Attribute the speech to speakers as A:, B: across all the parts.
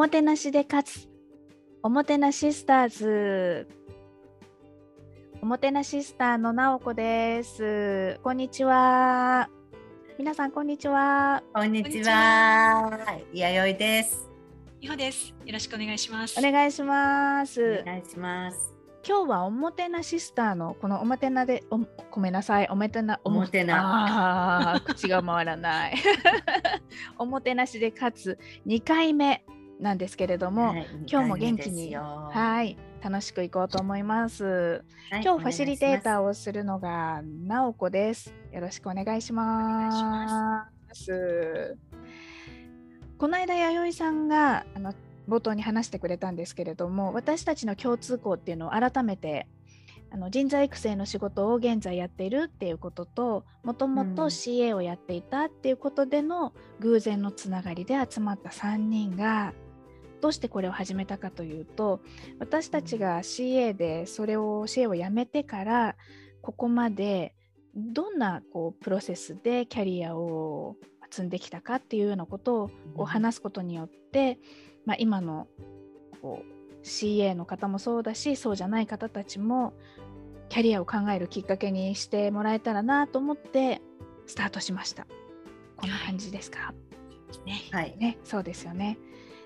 A: もてなしで勝つ。おもてなしスターズ。おもてなしスターのなおこです。こんにちは。皆さんこんにちは。
B: こんにちは。やよいです。
C: みほです。よろしくお願いします。
A: お願いします。
B: お願いします。
A: 今日はおもてなしスターのこのおもてなでおごめんなさい。おもてな
B: おもてな。
A: あー口が回らない。おもてなしで勝つ。2回目なんですけれども、
B: はい
A: 今日も元気にはい楽しくいこうと思います。
B: はい
A: 今日ファシリテータ
B: ー
A: ーをするのがなおこです。よろしくお願いします。この間弥生さんがあの冒頭に話してくれたんですけれども私たちの共通項っていうのを改めてあの人材育成の仕事を現在やっているっていうことともともと
B: うん。
A: CA をやっていたっていうことでの偶然のつながりで集まった3人がどうしてこれを始めたかというと私たちが CA でそれを CA をやめてからここまでどんなこうプロセスでキャリアを積んできたかっていうようなことを話すことによって、まあ、今のこう CA の方もそうだしそうじゃない方たちもキャリアを考えるきっかけにしてもらえたらなと思ってスタートしました。こんな感じですか、
C: ね。
B: はい。
A: ね、そうですよね。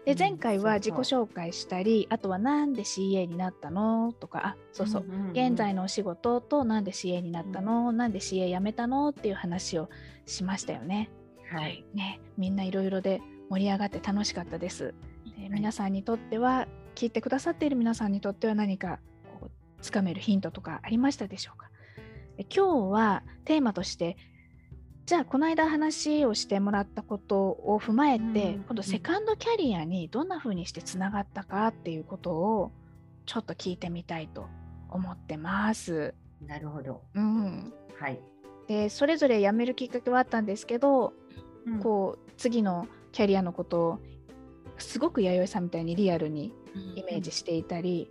A: で
B: うん
A: 前回は自己紹介したり、あとはなんで CA になったの？とか、あそうそう、現在
B: の
A: のお仕事となんで CA になったの、なんで CA 辞めたの？っていう話をしましたよね。
B: はい。
A: ね、みんないろいろで盛り上がって楽しかったです。で皆さんにとっては、聞いてくださっている皆さんにとっては何かこうつかめるヒントとかありましたでしょうか？で今日はテーマとしてじゃあこの間話をしてもらったことを踏まえて、
B: うん
A: 今度セカンドキャリアにどんな風にしてつながったかっていうことをちょっと聞いてみたいと思ってます。
B: なるほど。
A: うん、
B: はい。
A: でそれぞれ辞めるきっかけはあったんですけど、
B: うん。
A: こう次のキャリアのことをすごく弥生さんみたいにリアルにイメージしていたり、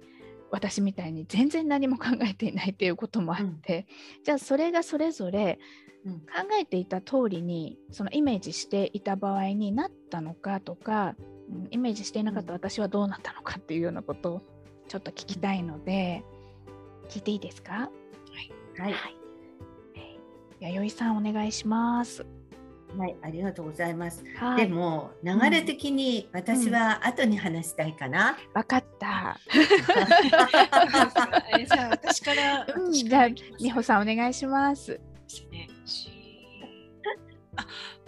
A: 私みたいに全然何も考えていないっていうこともあって、じゃあそれがそれぞれ
B: うん
A: 考えていた通りにそのイメージしていた場合になったのかとか、うんイメージしていなかった私はどうなったのかっていうようなことをちょっと聞きたいので、聞いていいですか？
B: はい。
A: えー弥生さんお願いします。
B: はいありがとうございます。
A: はい。
B: でも流れ的に私は後に話したいかな。
A: わかった。
C: え じゃあ私から、
A: うん、
C: 私
A: じゃあ美穂さんお願いします。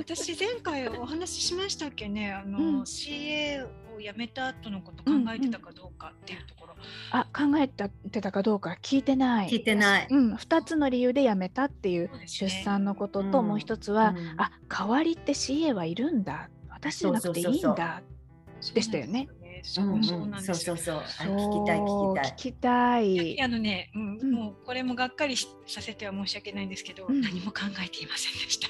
C: 私前回お話ししましたっけね？あの、
A: うん。
C: CA を辞めた後のこと考えてたかどうかっていうところ、
A: あ考えてたかどうか？聞いてない。
B: 聞いてない。
A: うん、2つの理由で辞めたっていう出産のことと、
B: うん。
A: もう一つは、
B: うん。
A: あ代わりって CA はいるんだ。私じゃなくていいん
B: そうそうそうそう。
A: だでしたよね。
C: そうなんですよね。そうそうなんですよ。
B: そうそうそう。あ
A: そう。
B: 聞きたい聞きたい。
A: 聞きたい。
C: あのね、うん
A: うん。
C: もうこれもがっかりしさせては申し訳ないんですけど、
A: うん。
C: 何も考えていませんでした。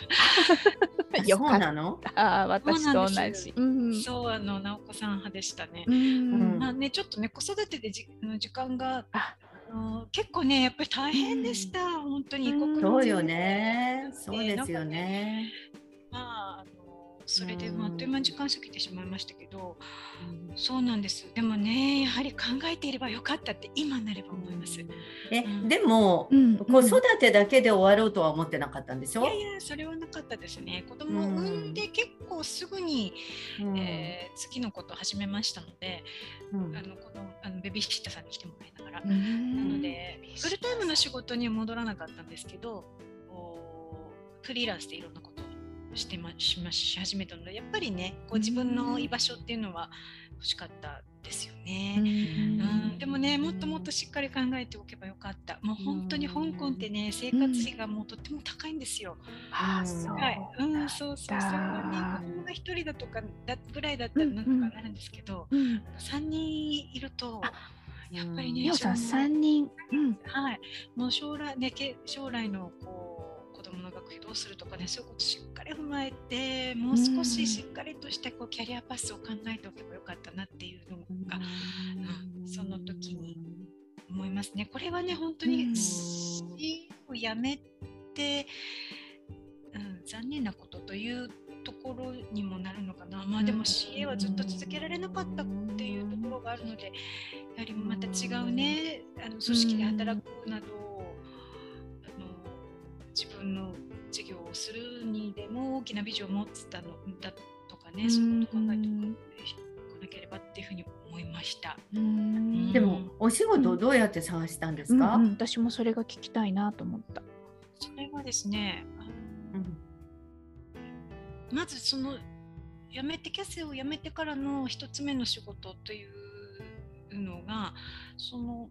B: あ
A: よかっ
B: そうなの。
A: た私と同
C: そうなんです
A: じ。うん。
C: そうあの直子さん派でしたね。
A: うん。
C: まあねちょっとね子育てでじあの時間が
A: あ。
C: あの結構ねやっぱり大変でした、本当に異国の
B: そうよ
C: 地
B: ね。
C: で
B: そうですよね
C: まあそれでああっという間に時間過ぎてしまいましたけど、そうなんです。でもねやはり考えていればよかったって今なれば思います、い
B: え
C: うん。
B: でも
A: うん
B: 子育てだけで終わろうとは思ってなかったんでしょ？
C: やいやそれはなかったですね。子供を産んで結構すぐに、
B: うん。
C: えー次のことを始めましたので、
B: うん。
C: あのこのあのベビーシッターさんに来てもらいながら、
A: う
C: なんのでフルタイムの仕事には戻らなかったんですけどフリーランスでいろんなことをしてましまし始めたのでやっぱりねこう自分の居場所っていうのは欲しかったですよね。うん、でもねもっともっとしっかり考えておけばよかった。もう本当に香港ってね生活費がもうとっても高いんですよ。
A: あそう
C: はい、うん、そうそうそう、ね、
A: だ
C: 子供が一人だとかだぐらいだったらなんとかなるんですけど、
A: うん。
C: 三人いると
A: あ
C: やっぱりね、
A: 美穂さん
C: 将来
A: 3人、うん、
C: はい、もう将来ねけ将来のこう子供の学費どうするとかねそういうことしっかり踏まえてもう少ししっかりとしたこうキャリアパスを考えておけばよかったなっていうのがうん。その時に思いますね。これはね本当に
A: うん。
C: C をやめて、うん、残念なことというところにもなるのかな、まあでも CA はずっと続けられなかったっていうところがあるのでやはりまた違うねあの組織で働くなど、自分の事業をするにでも大きなビジョンを持ってたのだとかね、そういうことを考えておかなければっていうふうに思いました。
B: でもお仕事をどうやって探したんですか、
A: うんうん。私もそれが聞きたいなと思った。
C: それはですね、
B: うん。
C: まずその辞めてキャセを辞めてからの一つ目の仕事というのがその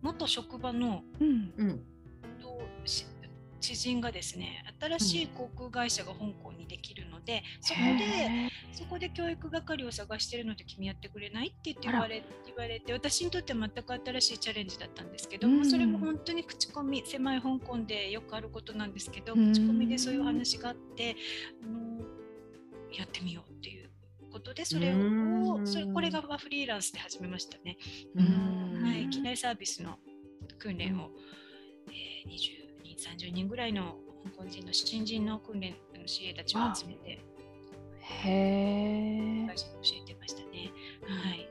C: 元職場の
A: うん
C: 知人がですね新しい航空会社が香港にできるので、そこで
A: へ
C: そこで教育係を探してるので君やってくれないって言って
A: あら
C: 言われ言われて私にとっては全く新しいチャレンジだったんですけど、
A: うん。
C: まあそれも本当に口コミ狭い香港でよくあることなんですけど、
A: うん。
C: 口コミでそういう話があってあのやってみようっていうことでそれを
B: うん。
C: それこれがフリーランスで始めましたね。
A: うん。
C: はい、機内サービスの訓練を、えー、20人30人ぐらいの香港人の新人の訓練の CA たちを集めて
A: へえ
C: 教えてましたね。はい。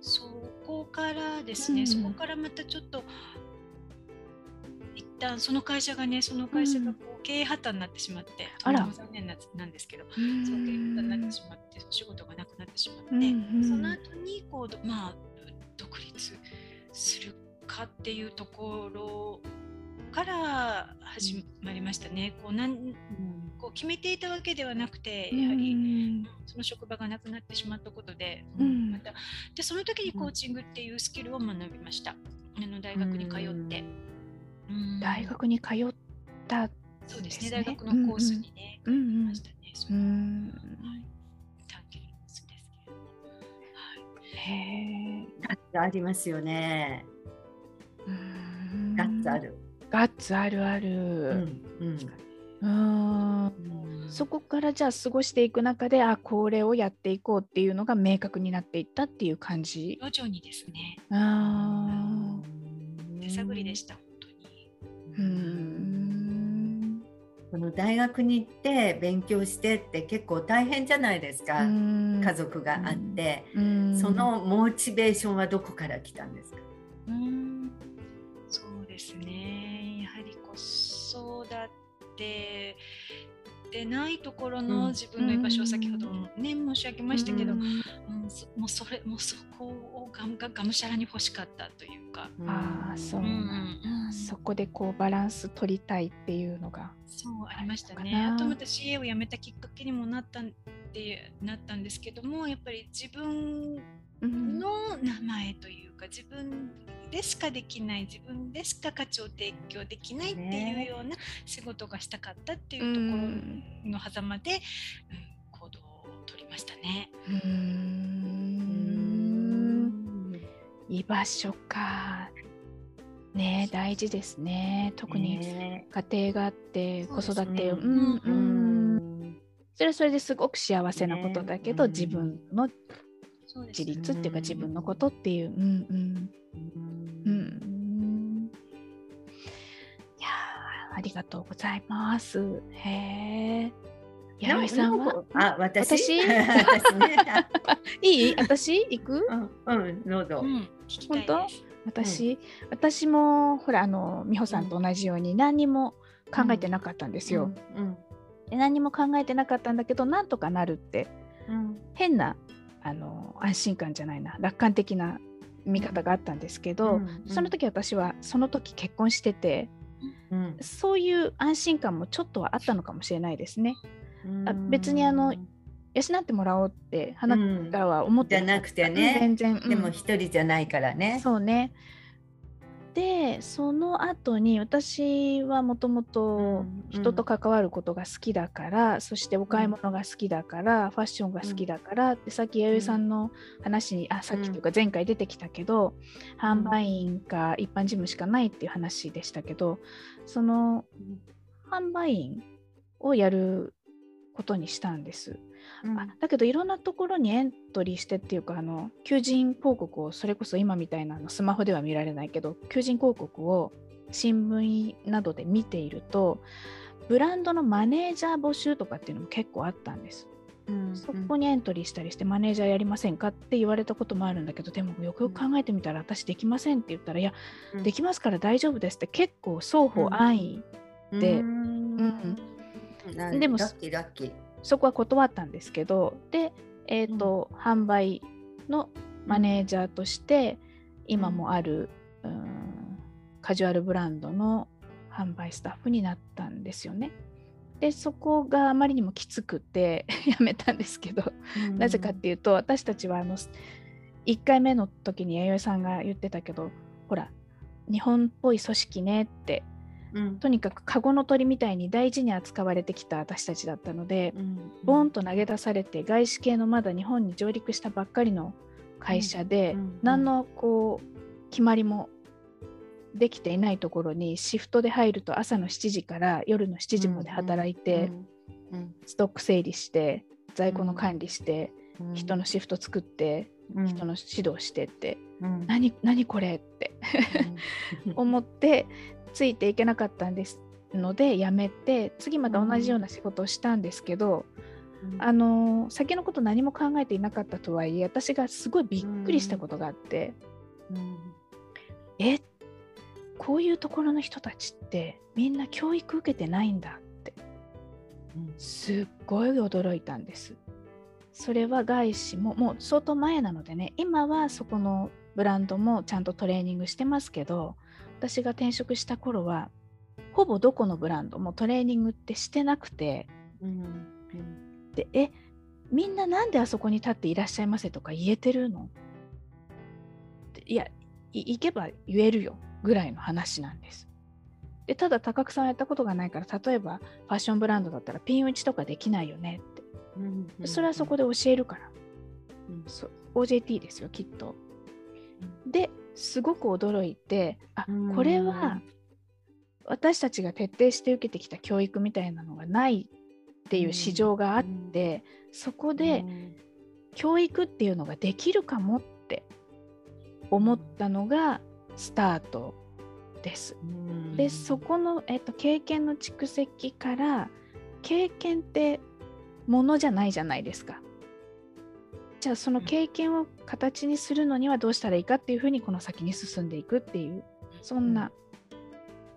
C: そこからですね、
A: うん。
C: そこからまたちょっと一旦その会社がね、その会社がこう経営破綻になってしまって、
A: あら。
C: とても残念ななんですけど、
A: うん。
C: そう経営破綻になってしまって、お仕事がなくなってしまって、
A: うんうん。
C: その後にこうどまあ独立するかっていうところから始まりましたね。こうなんこう決めていたわけではなくて、やはり。
A: うん
C: その職場がなくなってしまったことで、
A: うん
C: またでその時にコーチングっていうスキルを学びました。あの大学に通って。うん
A: 大学に通った
C: そうですね大学のコースにね、
A: うんうん
C: ましたね。そう
A: ん
C: はい短期ですけれども。はい
A: へえ
B: ガッツありますよね。
A: うん
B: ガッツある。
A: ガッツあるあ
B: う
A: る
B: ん
A: うん。
B: うん。
A: そこからじゃあ過ごしていく中であこれをやっていこうっていうのが明確になっていったっていう感じ？
C: 徐々にですね、
A: あ
C: 手探りでした、本当に。
A: ーうん。
B: その大学に行って勉強してって結構大変じゃないですか、
A: うん。
B: 家族があって、
A: うん。
B: そのモチベーションはどこから来たんですか、
C: うん。そうですね。やはり子育てでないところ
B: うん。
C: の自分の居場所を先ほどもね、申し上げましたけど、
A: うん。
C: もうそれもうそこをがががむしゃらに欲しかったというか、
A: ああそう。なんだ、そこでこうバランス取りたいっていうのが
C: そうありました
A: あ
C: ね。あとまた CA を辞めたきっかけにもなったんでなったんですけども、やっぱり自分
A: うん。
C: の名前というか自分でしかできない自分でしか価値を提供できないっていう
B: ね
C: ような仕事がしたかったって
A: う
C: いうとこ
A: ん
C: ろの狭間で、うん行動を取りましたね。
A: うーん。居場所か。ね大事ですね。特に
B: ね。
A: 家庭があって子育て。を、
B: ね。
A: う
B: ん
A: それはそれですごく幸せなことだけど、
B: ね。
A: 自分の
C: そうです
A: 自立っていうか自分のことっていう、うんうん。うん。うん、いやーありがとうございます。へえ。弥生さんは？
B: あ私？
A: 私？
B: 私ね。
A: いい？私？行く？
B: うんうんどうぞ、
C: うん、聞きたい
A: 本
C: です。
A: 私、私もほらあの美穂さんと同じように何にも考えてなかったんですよ。
B: うん
A: で何にも考えてなかったんだけどなんとかなるって。
B: うん。
A: 変なあの安心感じゃないな楽観的な見方があったんですけど、
B: うん
A: その時私はその時結婚してて
B: うん。
A: そういう安心感もちょっとはあったのかもしれないですね。あ別にあの養ってもらおうって花からは思って
B: じゃなくて
A: うん
B: ね
A: 全然、うん。
B: でも一人じゃないからね。
A: そうねでその後に私はもともと人と関わることが好きだから、そしてお買い物が好きだから、ファッションが好きだから、でさっき弥生さんの話に、あさっきというか前回出てきたけど、販売員か一般事務しかないっていう話でしたけどその販売員をやることにしたんです。
B: うん。
A: あだけどいろんなところにエントリーしてっていうかあの求人広告をそれこそ今みたいなのスマホでは見られないけど求人広告を新聞などで見ているとブランドのマネージャー募集とかっていうのも結構あったんです。
B: うん
A: そこにエントリーしたりしてマネージャーやりませんかって言われたこともあるんだけどでもよくよく考えてみたら私できませんって言ったらいや
B: うん。
A: できますから大丈夫ですって結構双方安易で。
B: うん。なん。
A: でも
B: ラッキーラッキー。
A: そこは断ったんですけどで、えーと販売のマネージャーとして今もある、うんカジュアルブランドの販売スタッフになったんですよね。でそこがあまりにもきつくて やめたんですけど、なぜかっていうと私たちはあの1回目の時に弥生さんが言ってたけどほら日本っぽい組織ねって
B: うん。
A: とにかくカゴの鳥みたいに大事に扱われてきた私たちだったので、
B: うん
A: ボーンと投げ出されて外資系のまだ日本に上陸したばっかりの会社で、何のこう決まりもできていないところにシフトで入ると朝の7時から夜の7時まで働いて、
B: うん
A: ストック整理して在庫の管理して、
B: うん
A: 人のシフト作って、
B: うん。
A: 人の指導してって、
B: うん。
A: 何何これって 思ってついていけなかったんですので辞めて次また同じような仕事をしたんですけど、
B: うん。
A: あのー先のこと何も考えていなかったとはいえ私がすごいびっくりしたことがあって、
B: うん。
A: えこういうところの人たちってみんな教育受けてないんだって
B: うん。
A: すっごい驚いたんです。それは外資ももう相当前なのでね今はそこのブランドもちゃんとトレーニングしてますけど私が転職した頃はほぼどこのブランドもトレーニングってしてなくて
B: うん
A: でえみんななんであそこに立っていらっしゃいませとか言えてるの？でいやい行けば言えるよぐらいの話なんです。でただ高久さんはやったことがないから例えばファッションブランドだったらピン打ちとかできないよねって。
B: うん
A: でそれはそこで教えるから、
B: うん。
A: OJT ですよきっと。ですごく驚いてあ
B: うん
A: これは私たちが徹底して受けてきた教育みたいなのがないっていう市場があって、そこで教育っていうのができるかもって思ったのがスタートです。
B: うん
A: でそこの、えっと、経験の蓄積から経験ってものじゃないじゃないですか。じゃあその経験を形にするのにはどうしたらいいかっていうふうにこの先に進んでいくっていうそんな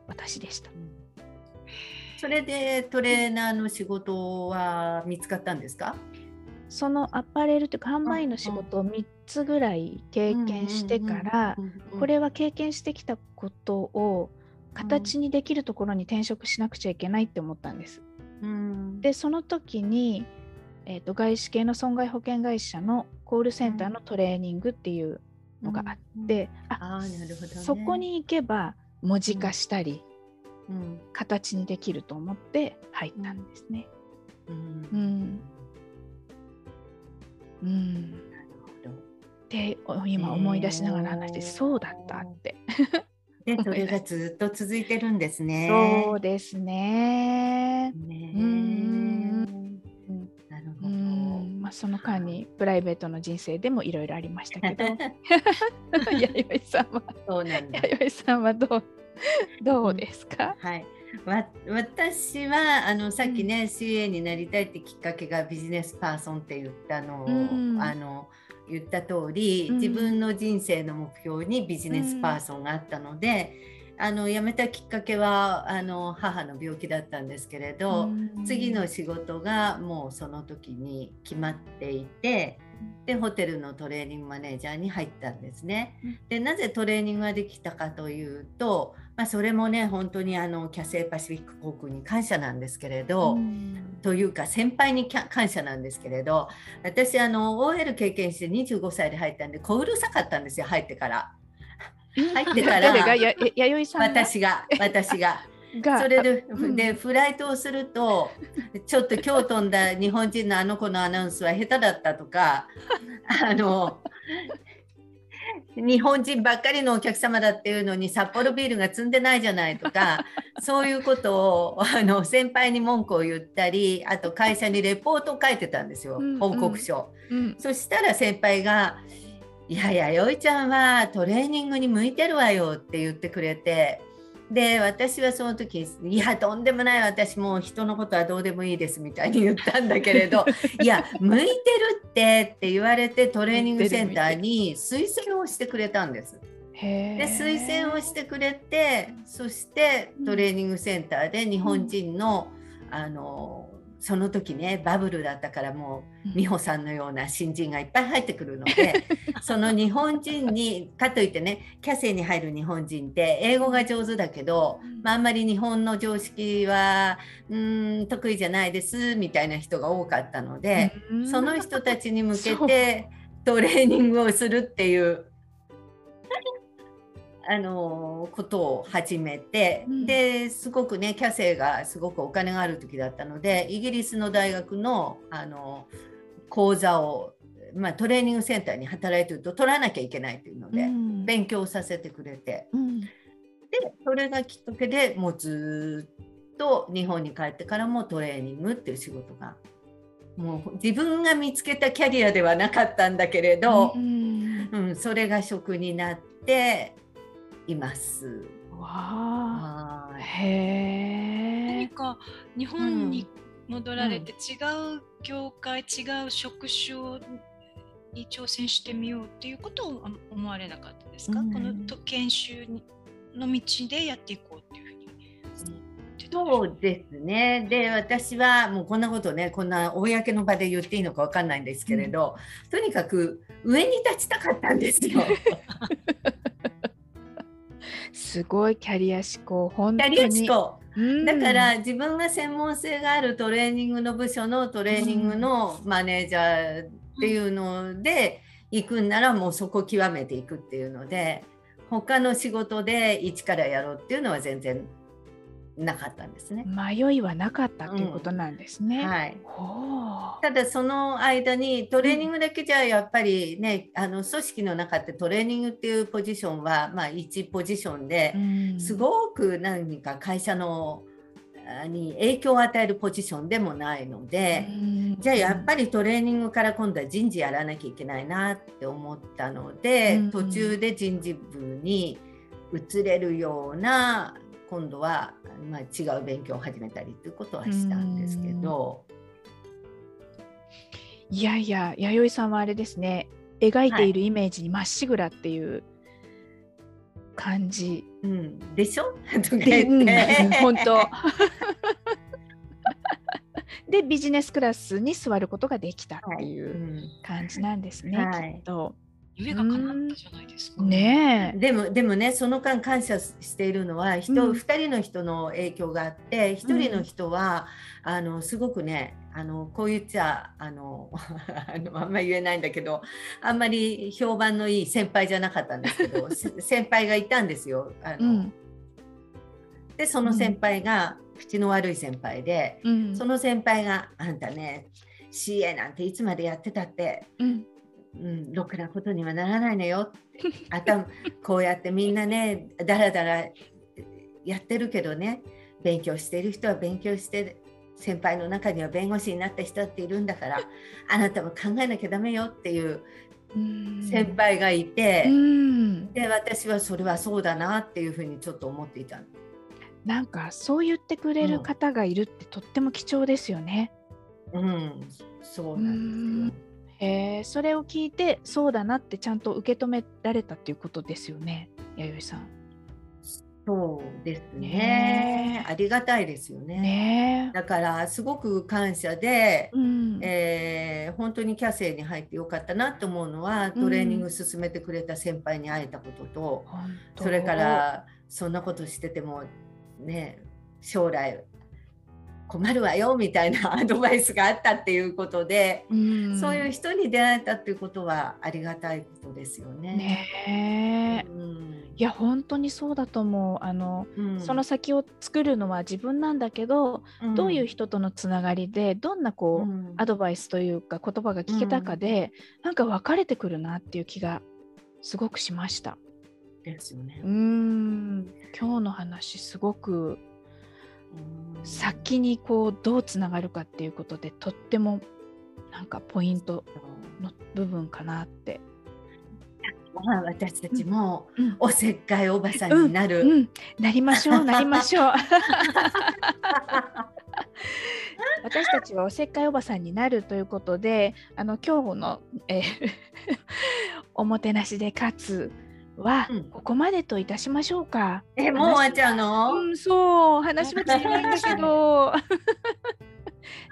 A: 私でした。
B: それでトレーナーの仕事は見つかったんですか？
A: そのアパレルというか販売員の仕事を3つぐらい経験してからこれは経験してきたことを形にできるところに転職しなくちゃいけないって思ったんです。
B: うん。
A: でその時に、えー、と外資系の損害保険会社のコールセンターのトレーニングっていうのがあって、あ
B: あーなるほどね。
A: そこに行けば文字化したり、
B: うん。
A: 形にできると思って入ったんですね。
B: うん。
A: うん。うん、でお今思い出しながら話して、
B: へー。
A: そうだったって。
B: でそれがずっと続いてるんですね。
A: そうですね。にプライベートの人生でもいろいろありましたけど。弥生さんは。
B: そうなんだ。
A: 弥生さんはどうどうですか、
B: はい。わ私はあのさっきね、CA になりたいってきっかけがビジネスパーソンって言ったのを、
A: うん。
B: あの言った通り、
A: うん。
B: 自分の人生の目標にビジネスパーソンがあったので、あの辞めたきっかけはあの母の病気だったんですけれど、
A: うん
B: 次の仕事がもうその時に決まっていてでホテルのトレーニングマネージャーに入ったんですね
A: うん。
B: でなぜトレーニングができたかというと、まあ、それもね本当にあのキャセイパシフィック航空に感謝なんですけれど。
A: うん
B: というか先輩に感謝なんですけれど私あの OL 経験して25歳で入ったんで小うるさかったんですよ入ってから入ってから
A: やや弥生さんが？
B: 私が私が。
A: が
B: それで,、
A: うん。
B: でフライトをするとちょっと今日飛んだ日本人のあの子のアナウンスは下手だったとか あの日本人ばっかりのお客様だっていうのに札幌ビールが積んでないじゃないとかそういうことをあの先輩に文句を言ったりあと会社にレポートを書いてたんですよ、
A: うん。
B: 報告書。
A: うん。
B: そしたら先輩が「いやいやよいちゃんはトレーニングに向いてるわよ」って言ってくれて。で私はその時「いやとんでもない私もう人のことはどうでもいいです」みたいに言ったんだけれど「いや向いてるって」って言われてトレーニングセンターに推薦をしてくれたんです。で推薦をしてくれてそしてトレーニングセンターで日本人の,、あのその時ねバブルだったからもう美穂さんのような新人がいっぱい入ってくるので その日本人にかといってねキャセイに入る日本人って英語が上手だけど、まあ、あんまり日本の常識はうん得意じゃないですみたいな人が多かったのでその人たちに向けてトレーニングをするっていうあのことを始めて、うん、ですごくねキャセイがすごくお金がある時だったのでイギリスの大学のあの講座を、まあ、トレーニングセンターに働いてると取らなきゃいけないっていうので、うん、勉強させてくれて、うん、でそれがきっかけでもうずっと日本に帰ってからもトレーニングっていう仕事がもう自分が見つけたキャリアではなかったんだけれど、うんそれが職になっています。
A: わあ。へえ。
C: 何か日本に戻られて違う業界、うん、違う職種に挑戦してみようっていうことを思われなかったですか、うん、この研修の道でやっていこうっていうふうに思って
B: そうですね。で私はもうこんなことねこんな公の場で言っていいのか分かんないんですけれど、うん、とにかく上に立ちたかったんですよ。
A: すごいキャリア志向。
B: 本当に。キャリア思考、だから自分が専門性があるトレーニングの部署のトレーニングのマネージャーっていうので行くんならもうそこ極めていくっていうので他の仕事で一からやろうっていうのは全然なかったんですね。
A: 迷いはなかったということなんですね。うん、
B: はい。ただその間にトレーニングだけじゃやっぱりね、うん、あの組織の中ってトレーニングっていうポジションはまあ1ポジションですごく何か会社のに影響を与えるポジションでもないので、じゃあやっぱりトレーニングから今度は人事やらなきゃいけないなって思ったので、途中で人事部に移れるような今度は、まあ、違う勉強を始めたりっていうことはしたんですけど。
A: いやいや弥生さんはあれですね。描いているイメージにまっしぐらっていう感じ。
B: はい、うん、でしょ？
A: 本当。でビジネスクラスに座ることができたっていう感じなんですね、はい、きっと。
C: 夢が叶ったじゃないですか。
A: ね
B: でもでもねその間感謝しているのは人、うん、2人の人の影響があって1人の人は、うん、あのすごくねあのこう言っちゃあの あのあんまり言えないんだけどあんまり評判のいい先輩じゃなかったんですけど 先輩がいたんですよ。あの、うん、でその先輩が、口の悪い先輩で、その先輩が「あんたね CA なんていつまでやってたって、うん、うん、ろくなことにはならないのよ。頭こうやってみんなねだらだらやってるけどね勉強してる人は勉強して先輩の中には弁護士になった人っているんだからあなたも考えなきゃダメよっていう先輩がいてで私はそれはそうだなっていうふうにちょっと思っていた
A: なんかそう言ってくれる方がいるってとっても貴重ですよね。
B: うん、うん、そうなんですよ。
A: えー、それを聞いてそうだなってちゃんと受け止められたっていうことですよね弥生さん。
B: そうですね、ね、ありがたいですよね、ね、だからすごく感謝で、うん、えー、本当にキャセイに入ってよかったなと思うのはトレーニング進めてくれた先輩に会えたことと、うん、それからそんなことしててもね将来困るわよみたいな アドバイスがあったっていうことで、うん、そういう人に出会えたっていうことはありがたいことですよね。
A: ねうん、いや本当にそうだと思う。あの、うん、その先を作るのは自分なんだけど、どういう人とのつながりでどんなこう、アドバイスというか言葉が聞けたかで、うん、なんか分かれてくるなっていう気がすごくしました。
B: ですよね。
A: うん。今日の話すごく先にこうどうつながるかっていうことでとってもなんかポイントの部分かなって。
B: まあ、私たちも
A: うん
B: おせっかいおばさんになる。
A: うん、なりましょうなりましょう 私たちはおせっかいおばさんになるということであの今日の、えーおもてなしで勝つは
B: うん
A: ここまでといたしましょうか。
B: え、もう終わっちゃうの？
A: うん、そう話は尽きないんだけど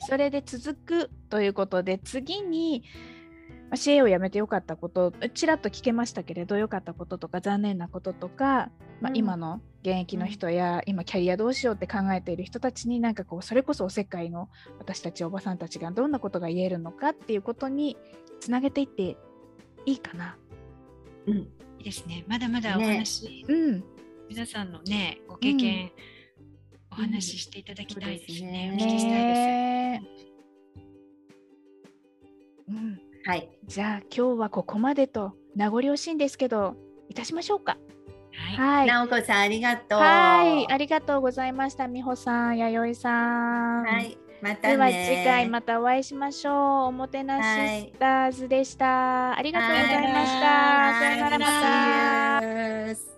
A: それで続くということで次にまあ CA を辞めてよかったことちらっと聞けましたけれどよかったこととか残念なこととか、まあ
B: う、ん
A: 今の現役の人や、今キャリアどうしようって考えている人たちになんかこうそれこそおせっかいの私たちおばさんたちがどんなことが言えるのかっていうことにつなげていっていいかな。
B: うん。
C: いいですね。まだまだお
B: ね
C: 話、
A: うん、
C: 皆さんのね、ご経験、お話ししていただきたいですね。
B: そうですね
C: お聞きしたい
A: ねうん、
B: はい。
A: じゃあ今日はここまでと名残惜しいんですけどいたしましょうか。
C: です。はい。
A: はい。
B: なおこさんありがとう。
A: はい、ありがとうございました。美穂さん、弥生さん。
B: はい。また
A: では次回またお会いしましょう。おもてなしスターズでした。はい、ありがとうございました。さよならまた。